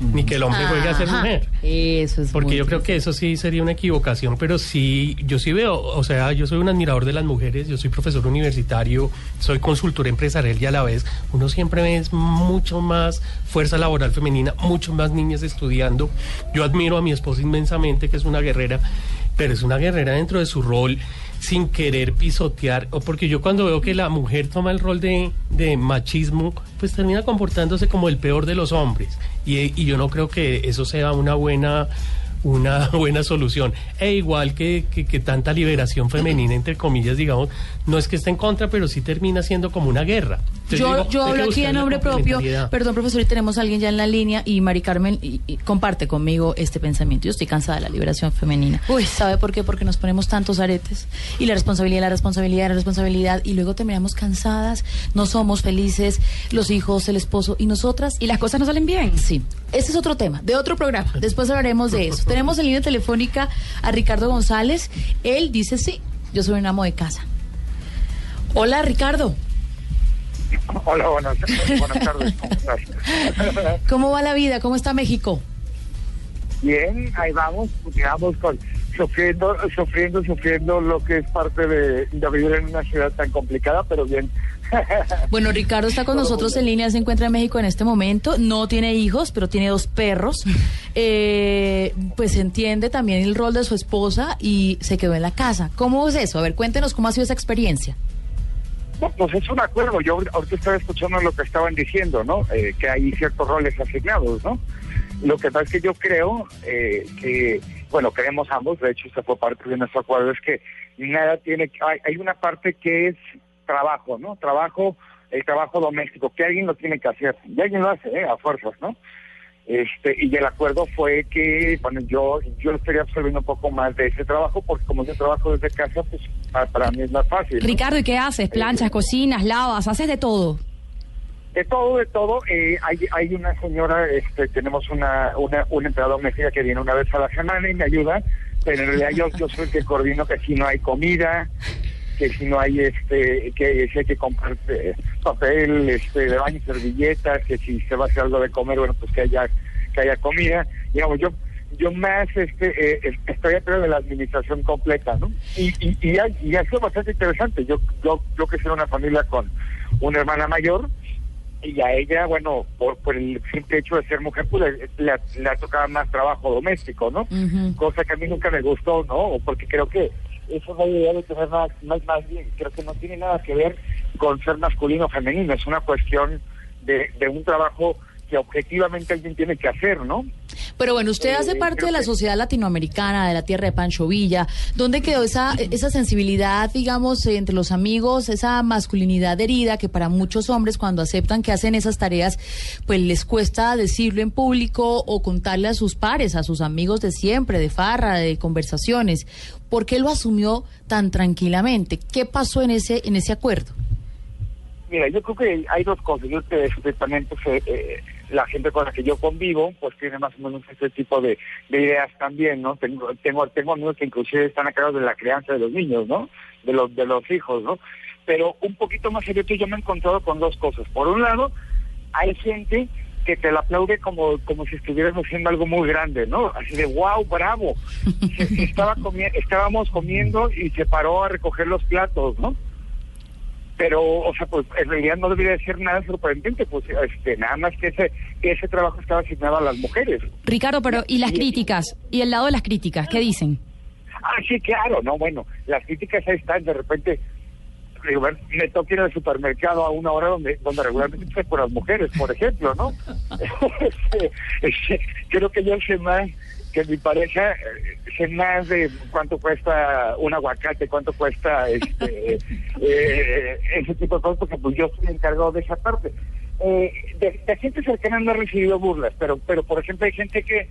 Ni que el hombre juegue a ser mujer. Eso es Porque yo creo que eso sí sería una equivocación, pero sí, yo sí veo, o sea, yo soy un admirador de las mujeres, yo soy profesor universitario, soy consultor empresarial y a la vez uno siempre ve mucho más fuerza laboral femenina, mucho más niñas estudiando. Yo admiro a mi esposa inmensamente, que es una guerrera, pero es una guerrera dentro de su rol sin querer pisotear, o porque yo cuando veo que la mujer toma el rol de, de machismo, pues termina comportándose como el peor de los hombres. Y, y yo no creo que eso sea una buena una buena solución. E igual que, que, que tanta liberación femenina, entre comillas, digamos, no es que esté en contra, pero sí termina siendo como una guerra. Entonces, Yo, digo, yo hablo aquí en nombre propio. Perdón, profesor, y tenemos a alguien ya en la línea y Mari Carmen y- y comparte conmigo este pensamiento. Yo estoy cansada de la liberación femenina. ¿Sabe por qué? Porque nos ponemos tantos aretes y la responsabilidad, la responsabilidad, la responsabilidad y luego terminamos cansadas, no somos felices, los hijos, el esposo y nosotras. Y las cosas no salen bien. Sí. Ese es otro tema, de otro programa. Después hablaremos de eso. Tenemos en línea telefónica a Ricardo González. Él dice sí, yo soy un amo de casa. Hola, Ricardo. Hola, buenas, buenas tardes. ¿Cómo estás? ¿Cómo va la vida? ¿Cómo está México? Bien, ahí vamos, digamos, con, sufriendo, sufriendo, sufriendo lo que es parte de, de vivir en una ciudad tan complicada, pero bien. Bueno, Ricardo está con nosotros en línea, se encuentra en México en este momento, no tiene hijos, pero tiene dos perros. Eh, pues entiende también el rol de su esposa y se quedó en la casa. ¿Cómo es eso? A ver, cuéntenos cómo ha sido esa experiencia. Pues es un acuerdo. Yo ahorita estaba escuchando lo que estaban diciendo, ¿no? Eh, que hay ciertos roles asignados, ¿no? Lo que pasa es que yo creo eh, que, bueno, creemos ambos, de hecho, esto fue parte de nuestro acuerdo, es que nada tiene, hay, hay una parte que es trabajo, ¿no? Trabajo, el trabajo doméstico, que alguien lo tiene que hacer, y alguien lo hace, ¿eh? A fuerzas, ¿no? Este, y el acuerdo fue que, bueno, yo, yo estaría absorbiendo un poco más de ese trabajo, porque como yo trabajo desde casa, pues para, para mí es más fácil. ¿no? Ricardo, ¿y qué haces? Planchas, cocinas, lavas, haces de todo. De todo, de todo. Eh, hay, hay una señora, este, tenemos una, una, una empleada doméstica que viene una vez a la semana y me ayuda, pero en realidad yo, yo soy el que coordino que si no hay comida, que si no hay, este, que si hay que comprar eh, papel, este, de baño y servilletas, que si se va a hacer algo de comer, bueno, pues que haya, que haya comida. Digamos, yo, yo más, este, eh, estoy a cargo de la administración completa, ¿no? Y, y, y, ha, y ha sido bastante interesante. Yo, yo, yo que soy una familia con una hermana mayor, y a ella, bueno, por, por el simple hecho de ser mujer, pues le, le, le ha tocado más trabajo doméstico, ¿no? Cosa que a mí nunca me gustó, ¿no? Porque creo que eso no debe tener nada, más, más bien, creo que no tiene nada que ver con ser masculino o femenino, es una cuestión de, de un trabajo que objetivamente alguien tiene que hacer, ¿no? Pero bueno, usted hace Eh, parte de la sociedad latinoamericana, de la tierra de Pancho Villa. ¿Dónde quedó esa, esa sensibilidad, digamos, entre los amigos, esa masculinidad herida que para muchos hombres cuando aceptan que hacen esas tareas, pues les cuesta decirlo en público o contarle a sus pares, a sus amigos de siempre, de farra, de conversaciones? ¿Por qué lo asumió tan tranquilamente? ¿Qué pasó en ese, en ese acuerdo? Mira, yo creo que hay dos cosas. Yo te, te también eh, eh, la gente con la que yo convivo, pues tiene más o menos este tipo de, de ideas también, ¿no? Tengo, tengo, tengo amigos que inclusive están a cargo de la crianza de los niños, ¿no? De los, de los hijos, ¿no? Pero un poquito más serio, yo me he encontrado con dos cosas. Por un lado, hay gente que te la aplaude como, como si estuvieras haciendo algo muy grande, ¿no? Así de, wow, bravo. Se- estaba comi- estábamos comiendo y se paró a recoger los platos, ¿no? Pero, o sea, pues en realidad no debería de ser nada sorprendente, pues este, nada más que ese, que ese trabajo estaba asignado a las mujeres. Ricardo, pero ¿y las críticas? ¿Y el lado de las críticas? ¿Qué dicen? Ah, sí, claro, no, bueno, las críticas ahí están, de repente, bueno, me toca ir al supermercado a una hora donde, donde regularmente se por las mujeres, por ejemplo, ¿no? Este, este, creo que yo sé más que mi pareja, eh, sé más de cuánto cuesta un aguacate, cuánto cuesta este eh, ese tipo de cosas, porque pues yo estoy encargado de esa parte. Eh, de, de gente cercana no he recibido burlas, pero, pero por ejemplo hay gente que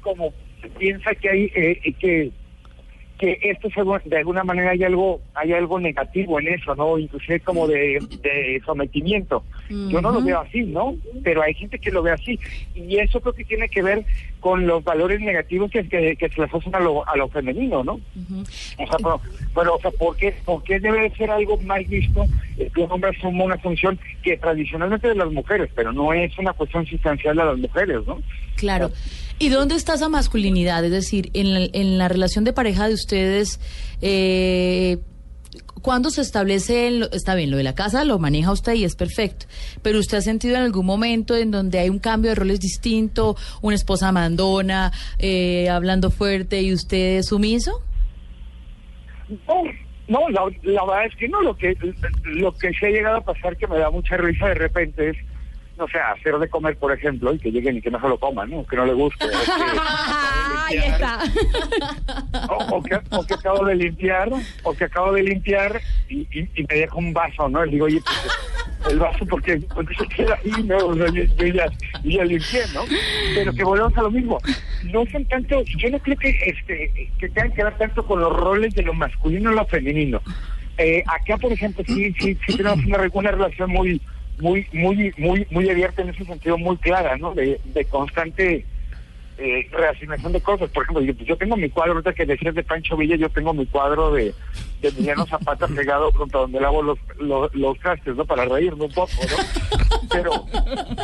como piensa que hay eh, que que esto de alguna manera hay algo hay algo negativo en eso, ¿no? Inclusive como de, de sometimiento. Yo no lo veo así, ¿no? Pero hay gente que lo ve así. Y eso creo que tiene que ver con los valores negativos que, que, que se le asocian a lo, a lo femenino, ¿no? O sea, pero, pero, o sea, ¿por qué, por qué debe de ser algo mal visto que un hombre asuma una función que tradicionalmente de las mujeres, pero no es una cuestión sustancial de las mujeres, ¿no? Claro. ¿Y dónde está esa masculinidad? Es decir, en la, en la relación de pareja de ustedes, eh, ¿cuándo se establece, el- está bien, lo de la casa lo maneja usted y es perfecto, pero usted ha sentido en algún momento en donde hay un cambio de roles distinto, una esposa mandona, eh, hablando fuerte y usted sumiso? No, no la, la verdad es que no. Lo que lo que se ha llegado a pasar que me da mucha risa de repente es, no sé, hacer de comer, por ejemplo, y que lleguen y que no se lo coman, ¿no? Que no le guste. o que- Ahí está. o, o que, o que acabo de limpiar, o que acabo de limpiar y, y- y me deja un vaso, ¿no? Y digo, oye, pues, el vaso porque, porque se queda ahí, ¿no? O sea, yo, yo ya, yo ya limpié, ¿no? Pero que volvemos a lo mismo. No son tanto, yo no creo que este que tengan que ver tanto con los roles de lo masculino y lo femenino. Eh, acá, por ejemplo, sí, sí, sí tenemos una, una relación muy, muy, muy, muy, muy abierta en ese sentido, muy clara, ¿no? De, de constante eh, reasignación de cosas. Por ejemplo, yo, yo tengo mi cuadro, ahorita que decías de Pancho Villa, yo tengo mi cuadro de, de Emiliano Zapata pegado junto a donde lavo los, los, los trastes, ¿no? Para reírme un poco, ¿no? Pero,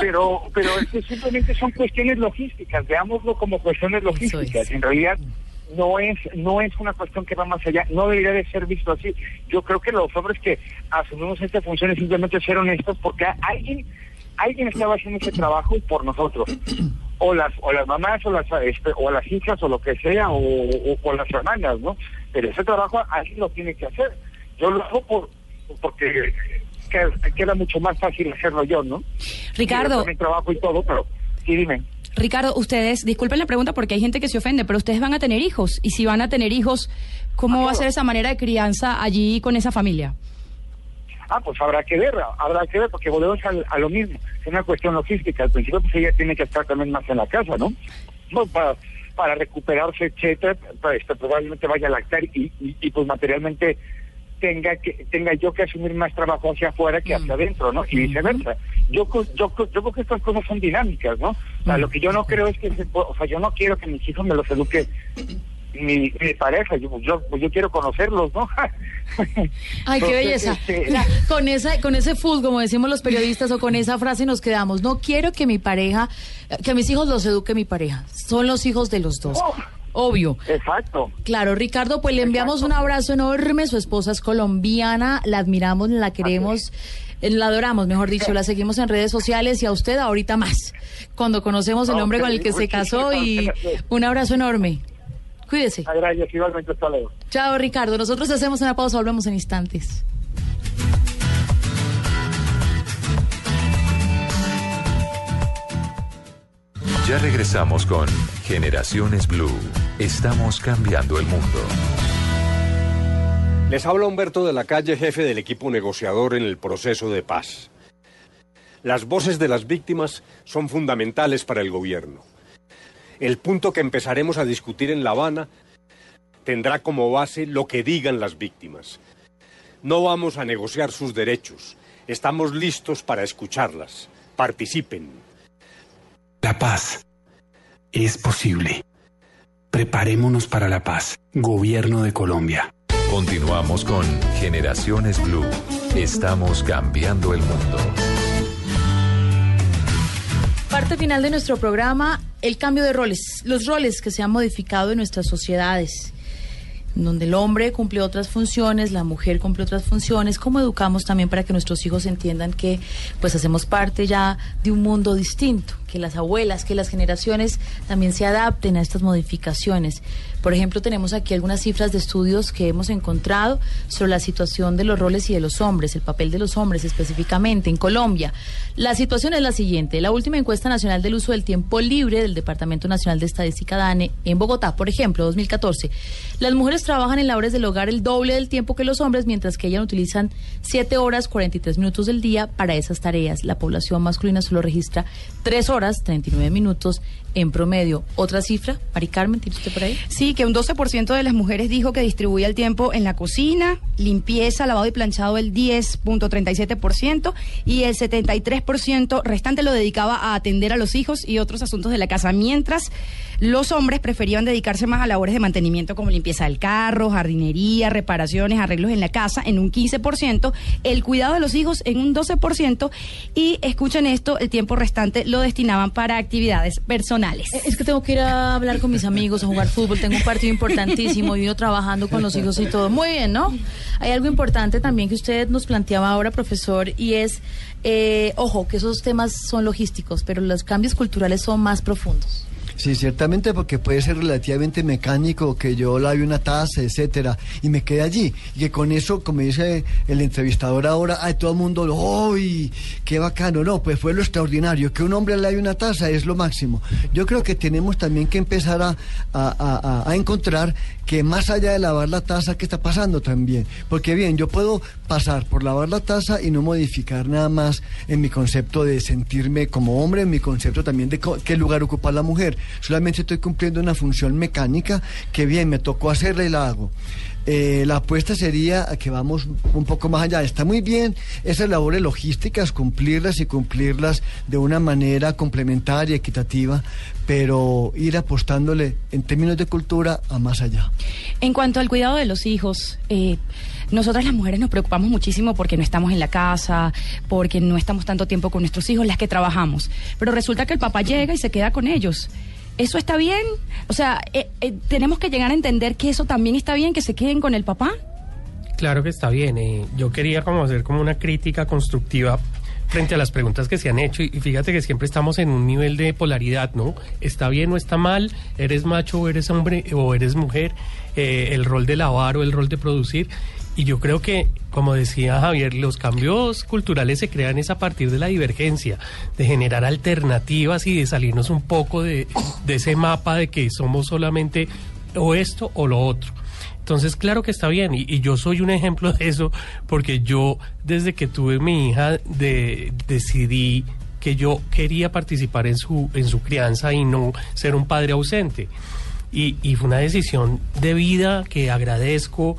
pero, pero es que simplemente son cuestiones logísticas, veámoslo como cuestiones logísticas. En realidad, no es no es una cuestión que va más allá, no debería de ser visto así. Yo creo que los hombres que asumimos esta función es simplemente ser honestos porque alguien alguien estaba haciendo ese trabajo por nosotros. O las o las mamás o las este, o las hijas o lo que sea o, o, o las hermanas, ¿no? Pero ese trabajo alguien lo tiene que hacer. Yo lo hago por porque que- queda mucho más fácil hacerlo yo, ¿no? Ricardo. También trabajo y todo, pero sí dime. Ricardo, ustedes, disculpen la pregunta porque hay gente que se ofende, pero ustedes van a tener hijos. Y si van a tener hijos, ¿cómo va a ser esa manera de crianza allí con esa familia? Ah, pues habrá que ver, habrá que ver, porque volvemos al- a, lo mismo. Es una cuestión logística. Al principio, pues ella tiene que estar también más en la casa, ¿no? Pues, para, para recuperarse, etcétera, pues, este, probablemente vaya a lactar y, y, y, pues materialmente tenga que tenga yo que asumir más trabajo hacia afuera que hacia adentro, ¿no? Y viceversa. Yo, co- yo, yo creo que estas cosas son dinámicas, ¿no? O sea, lo que yo no creo es que, se o sea, yo no quiero que mis hijos me los eduque mi, mi pareja, yo, yo, pues yo quiero conocerlos, ¿no? Ay, qué Entonces, belleza. este, con esa, con ese full, como decimos los periodistas, o con esa frase nos quedamos. No quiero que mi pareja, que mis hijos los eduque mi pareja. Son los hijos de los dos. Obvio. Exacto. Claro, Ricardo, pues le enviamos un abrazo enorme. Su esposa es colombiana, la admiramos, la queremos, la adoramos, mejor dicho, la seguimos en redes sociales y a usted ahorita más. Cuando conocemos el hombre con el que se casó y un abrazo enorme. Cuídese. Gracias, igualmente, hasta luego. Chao, Ricardo. Nosotros hacemos una pausa, volvemos en instantes. Ya regresamos con Generaciones Blue. Estamos cambiando el mundo. Les habla Humberto de la Calle, jefe del equipo negociador en el proceso de paz. Las voces de las víctimas son fundamentales para el gobierno. El punto que empezaremos a discutir en La Habana tendrá como base lo que digan las víctimas. No vamos a negociar sus derechos. Estamos listos para escucharlas. Participen. La paz es posible. Preparémonos para la paz. Gobierno de Colombia. Continuamos con Generaciones Blue. Estamos cambiando el mundo. Parte final de nuestro programa, el cambio de roles, los roles que se han modificado en nuestras sociedades donde el hombre cumple otras funciones, la mujer cumple otras funciones, cómo educamos también para que nuestros hijos entiendan que pues hacemos parte ya de un mundo distinto, que las abuelas, que las generaciones también se adapten a estas modificaciones. Por ejemplo, tenemos aquí algunas cifras de estudios que hemos encontrado sobre la situación de los roles y de los hombres, el papel de los hombres específicamente en Colombia. La situación es la siguiente. La última encuesta nacional del uso del tiempo libre del Departamento Nacional de Estadística DANE en Bogotá, por ejemplo, 2014. Las mujeres trabajan en labores del hogar el doble del tiempo que los hombres, mientras que ellas utilizan 7 horas 43 minutos del día para esas tareas. La población masculina solo registra 3 horas 39 minutos en promedio. ¿Otra cifra? Mari Carmen, ¿tiene usted por ahí? Sí, que un 12% de las mujeres dijo que distribuía el tiempo en la cocina, limpieza, lavado y planchado el 10.37% y el 73% restante lo dedicaba a atender a los hijos y otros asuntos de la casa, mientras los hombres preferían dedicarse más a labores de mantenimiento como limpieza del carro, jardinería, reparaciones, arreglos en la casa en un 15%, el cuidado de los hijos en un 12% y escuchen esto, el tiempo restante lo destinaban para actividades personales. Eh, es que tengo que ir a hablar con mis amigos, a jugar fútbol, tengo un partido importantísimo, yo trabajando con los hijos y todo. Muy bien, ¿no? Hay algo importante también que usted nos planteaba ahora, profesor, y es, eh, ojo, que esos temas son logísticos, pero los cambios culturales son más profundos. Sí, ciertamente porque puede ser relativamente mecánico que yo lave una taza, etcétera, y me quede allí. Y que con eso, como dice el entrevistador ahora, ay, todo el mundo, ¡ay! ¡Qué bacano! No, pues fue lo extraordinario. Que un hombre lave una taza es lo máximo. Yo creo que tenemos también que empezar a, a, a encontrar que más allá de lavar la taza, ¿qué está pasando también? Porque bien, yo puedo pasar por lavar la taza y no modificar nada más en mi concepto de sentirme como hombre, en mi concepto también de qué lugar ocupa la mujer. Solamente estoy cumpliendo una función mecánica que bien, me tocó hacerla y la hago. Eh, la apuesta sería que vamos un poco más allá. Está muy bien esas labores logísticas, cumplirlas y cumplirlas de una manera complementaria, equitativa, pero ir apostándole en términos de cultura a más allá. En cuanto al cuidado de los hijos, eh, nosotras las mujeres nos preocupamos muchísimo porque no estamos en la casa, porque no estamos tanto tiempo con nuestros hijos, las que trabajamos. Pero resulta que el papá llega y se queda con ellos. ¿Eso está bien? O sea, eh, eh, ¿tenemos que llegar a entender que eso también está bien, que se queden con el papá? Claro que está bien. Eh, yo quería como hacer como una crítica constructiva frente a las preguntas que se han hecho y fíjate que siempre estamos en un nivel de polaridad, ¿no? ¿Está bien o está mal? ¿Eres macho o eres hombre o eres mujer? el rol de lavar o el rol de producir. Y yo creo que, como decía Javier, los cambios culturales se crean es a partir de la divergencia, de generar alternativas y de salirnos un poco de, ese mapa de que somos solamente o esto o lo otro. Entonces, claro que está bien, y, yo soy un ejemplo de eso, porque yo, desde que tuve mi hija, de, decidí que yo quería participar en su, en su crianza y no ser un padre ausente. Y, fue una decisión de vida que agradezco,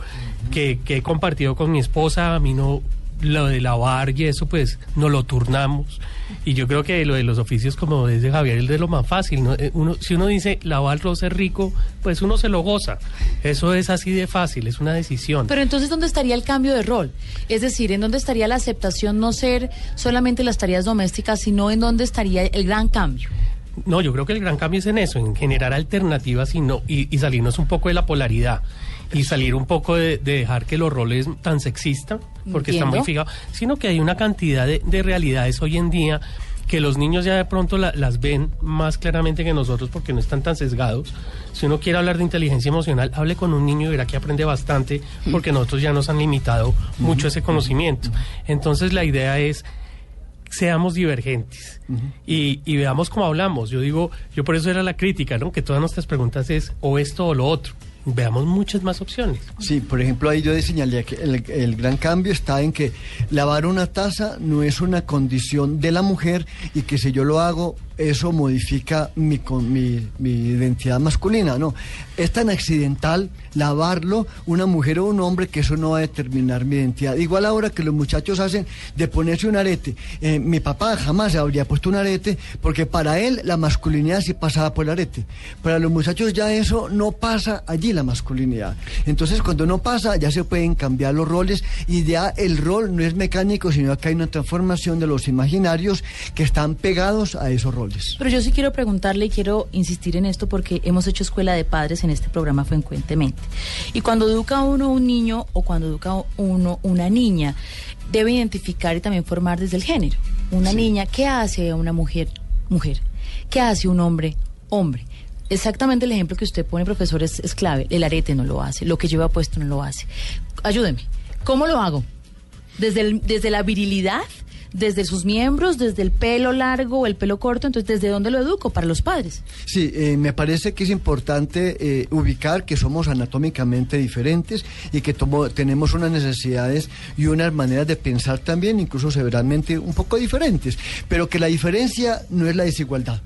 que, que, he compartido con mi esposa. A mí no, lo de lavar y eso, pues no lo turnamos. Y yo creo que lo de los oficios, como dice Javier, es de lo más fácil. ¿no? Eh, uno, si uno dice lavar roce rico, pues uno se lo goza. Eso es así de fácil, es una decisión. Pero entonces, ¿dónde estaría el cambio de rol? Es decir, ¿en dónde estaría la aceptación no ser solamente las tareas domésticas, sino en dónde estaría el gran cambio? No, yo creo que el gran cambio es en eso, en generar alternativas y, no, y, salirnos un poco de la polaridad y salir un poco de, dejar que los roles tan sexistas, porque están muy fijados, sino que hay una cantidad de, realidades hoy en día que los niños ya de pronto las ven más claramente que nosotros porque no están tan sesgados. Si uno quiere hablar de inteligencia emocional, hable con un niño y verá que aprende bastante porque nosotros ya nos han limitado mucho ese conocimiento. Entonces la idea es seamos divergentes y, y, veamos cómo hablamos. Yo digo, yo por eso era la crítica, ¿no? Que todas nuestras preguntas es o esto o lo otro. Veamos muchas más opciones. Sí, por ejemplo, ahí yo señalé que el, el, gran cambio está en que lavar una taza no es una condición de la mujer y que si yo lo hago eso modifica mi, con, mi, identidad masculina, no. Es tan accidental lavarlo una mujer o un hombre que eso no va a determinar mi identidad. Igual ahora que los muchachos hacen de ponerse un arete. Eh, mi papá jamás se habría puesto un arete porque para él la masculinidad sí pasaba por el arete. Para los muchachos ya eso no pasa allí la masculinidad. Entonces cuando no pasa ya se pueden cambiar los roles y ya el rol no es mecánico, sino que hay una transformación de los imaginarios que están pegados a esos roles. Pero yo sí quiero preguntarle y quiero insistir en esto porque hemos hecho escuela de padres en este programa frecuentemente. Y cuando educa uno un niño o cuando educa uno una niña, debe identificar y también formar desde el género. Una niña, ¿qué hace una mujer? Mujer. ¿Qué hace un hombre? Hombre. Exactamente el ejemplo que usted pone, profesor, es, es clave. El arete no lo hace, lo que lleva puesto no lo hace. Ayúdeme. ¿Cómo lo hago? ¿Desde, el- desde la virilidad? ¿Desde sus miembros? ¿Desde el pelo largo o el pelo corto? Entonces, ¿desde dónde lo educo? Para los padres. Sí, eh, me parece que es importante eh, ubicar que somos anatómicamente diferentes y que tomo- tenemos unas necesidades y unas maneras de pensar también, incluso severamente un poco diferentes, pero que la diferencia no es la desigualdad.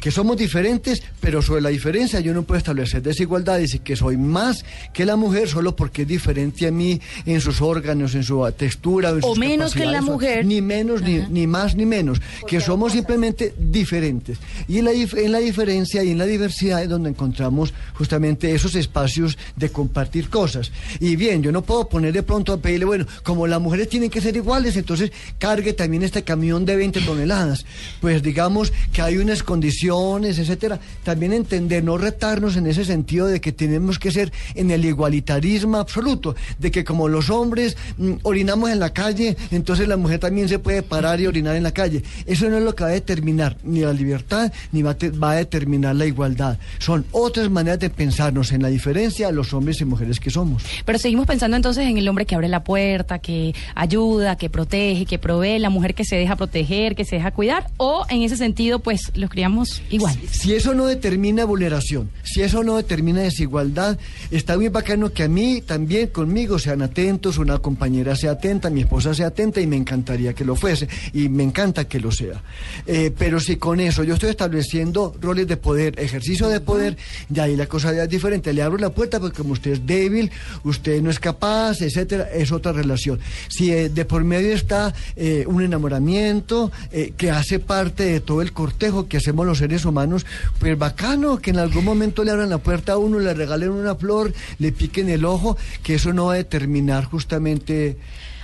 Que somos diferentes, pero sobre la diferencia yo no puedo establecer desigualdades y que soy más que la mujer solo porque es diferente a mí en sus órganos, en su textura. en O sus menos que la mujer. Ni menos, ni, ni más, ni menos. Que somos simplemente diferentes. Y en la, en la diferencia y en la diversidad es donde encontramos justamente esos espacios de compartir cosas. Y bien, yo no puedo poner de pronto a pedirle, bueno, como las mujeres tienen que ser iguales, entonces cargue también este camión de 20 toneladas. Pues digamos que hay unas condiciones, etcétera. También entender, no retarnos en ese sentido de que tenemos que ser en el igualitarismo absoluto, de que como los hombres mm, orinamos en la calle, entonces la mujer también se puede parar y orinar en la calle. Eso no es lo que va a determinar ni la libertad ni va a, va a determinar la igualdad. Son otras maneras de pensarnos en la diferencia los hombres y mujeres que somos. Pero seguimos pensando entonces en el hombre que abre la puerta, que ayuda, que protege, que provee, la mujer que se deja proteger, que se deja cuidar, o en ese sentido, pues los criamos igual. Si eso no determina vulneración, si eso no determina desigualdad, está muy bacano que a mí también conmigo sean atentos, una compañera sea atenta, mi esposa sea atenta y me encantaría que lo fuese y me encanta que lo sea. Eh, pero si con eso yo estoy estableciendo roles de poder, ejercicio de poder, ya ahí la cosa ya es diferente. Le abro la puerta porque como usted es débil, usted no es capaz, etcétera, es otra relación. Si eh, de por medio está eh, un enamoramiento que hace parte de todo el cortejo que hacemos los seres humanos, pues bacano que en algún momento le abran la puerta a uno, le regalen una flor, le piquen el ojo, que eso no va a determinar justamente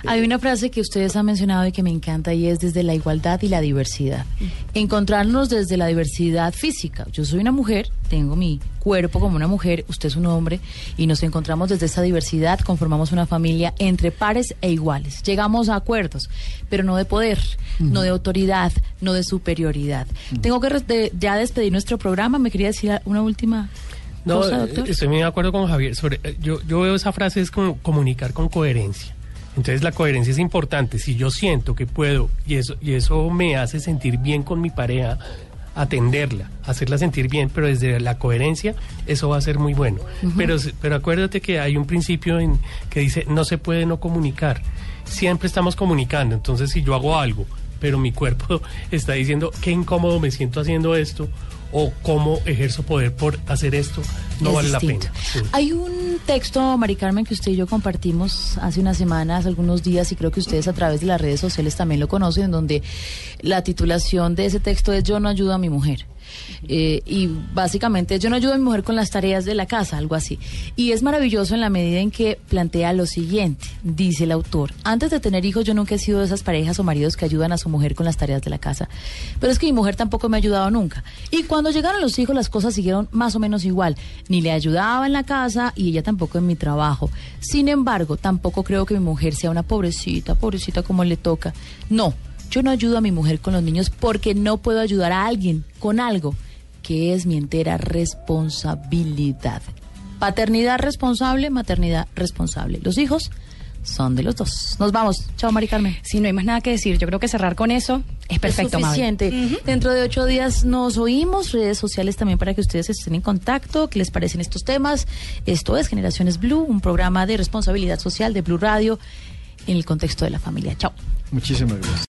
Hay una frase que ustedes han mencionado y que me encanta y es desde la igualdad y la diversidad. Encontrarnos desde la diversidad física. Yo soy una mujer, tengo mi cuerpo como una mujer, usted es un hombre y nos encontramos desde esa diversidad, conformamos una familia entre pares e iguales. Llegamos a acuerdos, pero no de poder, no de autoridad, no de superioridad. Tengo que de- ya despedir nuestro programa. Me quería decir una última No, estoy muy de acuerdo con Javier. Sobre, eh, yo, yo veo esa frase es como comunicar con coherencia. Entonces la coherencia es importante. Si yo siento que puedo y eso, y eso me hace sentir bien con mi pareja, atenderla, hacerla sentir bien, pero desde la coherencia eso va a ser muy bueno. Pero, pero acuérdate que hay un principio en, que dice no se puede no comunicar. Siempre estamos comunicando. Entonces si yo hago algo, pero mi cuerpo está diciendo qué incómodo me siento haciendo esto o cómo ejerzo poder por hacer esto, no Es vale distinto. la pena. Sí. Hay un texto, Mari Carmen, que usted y yo compartimos hace unas semanas, algunos días, y creo que ustedes a través de las redes sociales también lo conocen, en donde la titulación de ese texto es Yo no ayudo a mi mujer. Eh, y básicamente yo no ayudo a mi mujer con las tareas de la casa, algo así. Y es maravilloso en la medida en que plantea lo siguiente, dice el autor, antes de tener hijos yo nunca he sido de esas parejas o maridos que ayudan a su mujer con las tareas de la casa, pero es que mi mujer tampoco me ha ayudado nunca. Y cuando llegaron los hijos las cosas siguieron más o menos igual, ni le ayudaba en la casa y ella tampoco en mi trabajo. Sin embargo, tampoco creo que mi mujer sea una pobrecita, pobrecita como le toca. No, yo no ayudo a mi mujer con los niños porque no puedo ayudar a alguien con algo que es mi entera responsabilidad. Paternidad responsable, maternidad responsable. Los hijos son de los dos. Nos vamos. Chao, Mari Carmen. Si no hay más nada que decir, yo creo que cerrar con eso es perfecto, Mabel. suficiente. Dentro de ocho días nos oímos, redes sociales también para que ustedes estén en contacto, qué les parecen estos temas. Esto es Generaciones Blue, un programa de responsabilidad social de Blue Radio en el contexto de la familia. Chao. Muchísimas gracias.